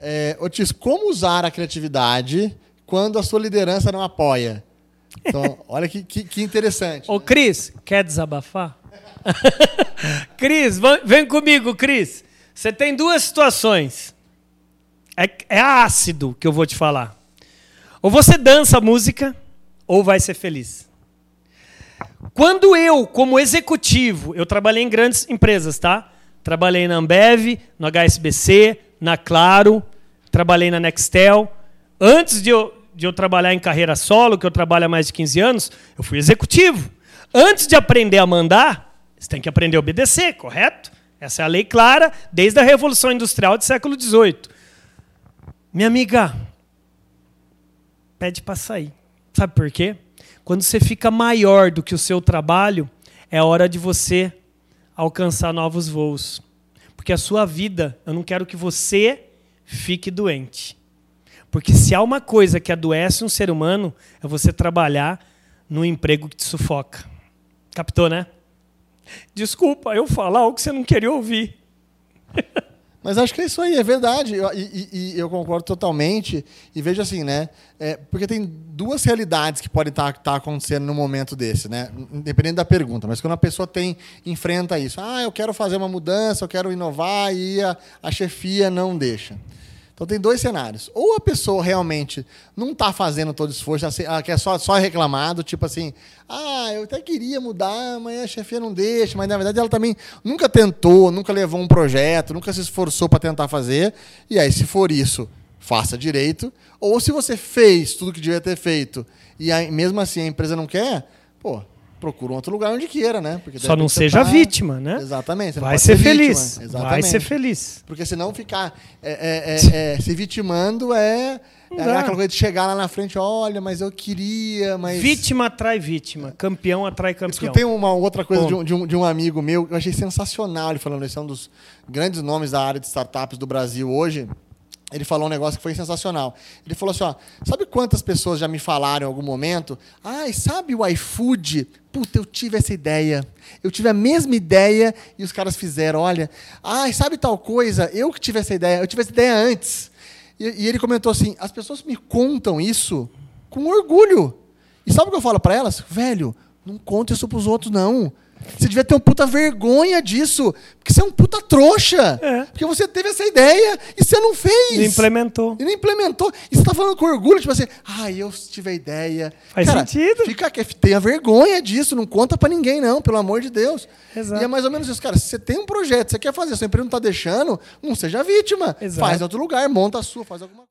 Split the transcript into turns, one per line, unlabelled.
É, Otis, como usar a criatividade quando a sua liderança não apoia? Então, olha que, que, que interessante.
Ô, Cris, quer desabafar? Cris, vem comigo, Cris. Você tem duas situações. É, é ácido que eu vou te falar. Ou você dança música, ou vai ser feliz. Quando eu, como executivo, eu trabalhei em grandes empresas, tá? Trabalhei na Ambev, no HSBC, na Claro, trabalhei na Nextel. Antes de eu, de eu trabalhar em carreira solo, que eu trabalho há mais de 15 anos, eu fui executivo. Antes de aprender a mandar, você tem que aprender a obedecer, correto? Essa é a lei clara desde a Revolução Industrial do século XVIII. Minha amiga, pede para sair. Sabe por quê? Quando você fica maior do que o seu trabalho, é hora de você alcançar novos voos. Porque a sua vida, eu não quero que você fique doente. Porque se há uma coisa que adoece um ser humano, é você trabalhar num emprego que te sufoca. Captou, né? Desculpa eu falar o que você não queria ouvir.
Mas acho que é isso aí, é verdade. Eu- E, e- eu concordo totalmente. E vejo assim, né? É, porque tem duas realidades que podem estar acontecendo num momento desse, né? Independente da pergunta. Mas quando a pessoa tem enfrenta isso, ah, eu quero fazer uma mudança, eu quero inovar e a, a chefia não deixa. Então tem dois cenários. Ou a pessoa realmente não está fazendo todo o esforço, assim, ela quer só, só reclamado, tipo assim, ah, eu até queria mudar, mas a chefia não deixa, mas na verdade ela também nunca tentou, nunca levou um projeto, nunca se esforçou para tentar fazer. E aí, se for isso, faça direito. Ou se você fez tudo que devia ter feito e aí, mesmo assim a empresa não quer, pô, procura um outro lugar onde queira, né? Porque
Só não seja
tá-
vítima, né?
Exatamente.
Vai ser
vítima.
feliz. Vai ser feliz.
Porque senão ficar é, é, é, é, se vitimando é, é aquela coisa de chegar lá na frente, olha, mas eu queria, mas.
Vítima atrai vítima. Campeão atrai
Eu
campeão.
escutei uma outra coisa de um, de, um, de um amigo meu, que eu achei sensacional ele falando, esse é um dos grandes nomes da área de startups do Brasil hoje. Ele falou um negócio que foi sensacional. Ele falou assim: ó, sabe quantas pessoas já me falaram em algum momento? Ai, sabe o iFood? Puta, eu tive essa ideia. Eu tive a mesma ideia e os caras fizeram. Olha, ai, sabe tal coisa? Eu que tive essa ideia. Eu tive essa ideia antes. E, e ele comentou assim: as pessoas me contam isso com orgulho. E sabe o que eu falo para elas? Velho, não conta isso pros outros, não. Você devia ter um puta vergonha disso. Porque você é um puta trouxa.
É.
Porque você teve essa ideia e você não fez.
Não implementou.
E não implementou. E você tá falando com orgulho, tipo assim, ah, eu tive a ideia.
Faz sentido.
Fica, tenha vergonha disso, não conta pra ninguém, não, pelo amor de Deus.
Exato.
E é mais ou menos isso, cara. Se você tem um projeto, você quer fazer, sua empresa não tá deixando, não seja vítima.
Exato.
Faz em outro lugar, monta a sua, faz alguma coisa.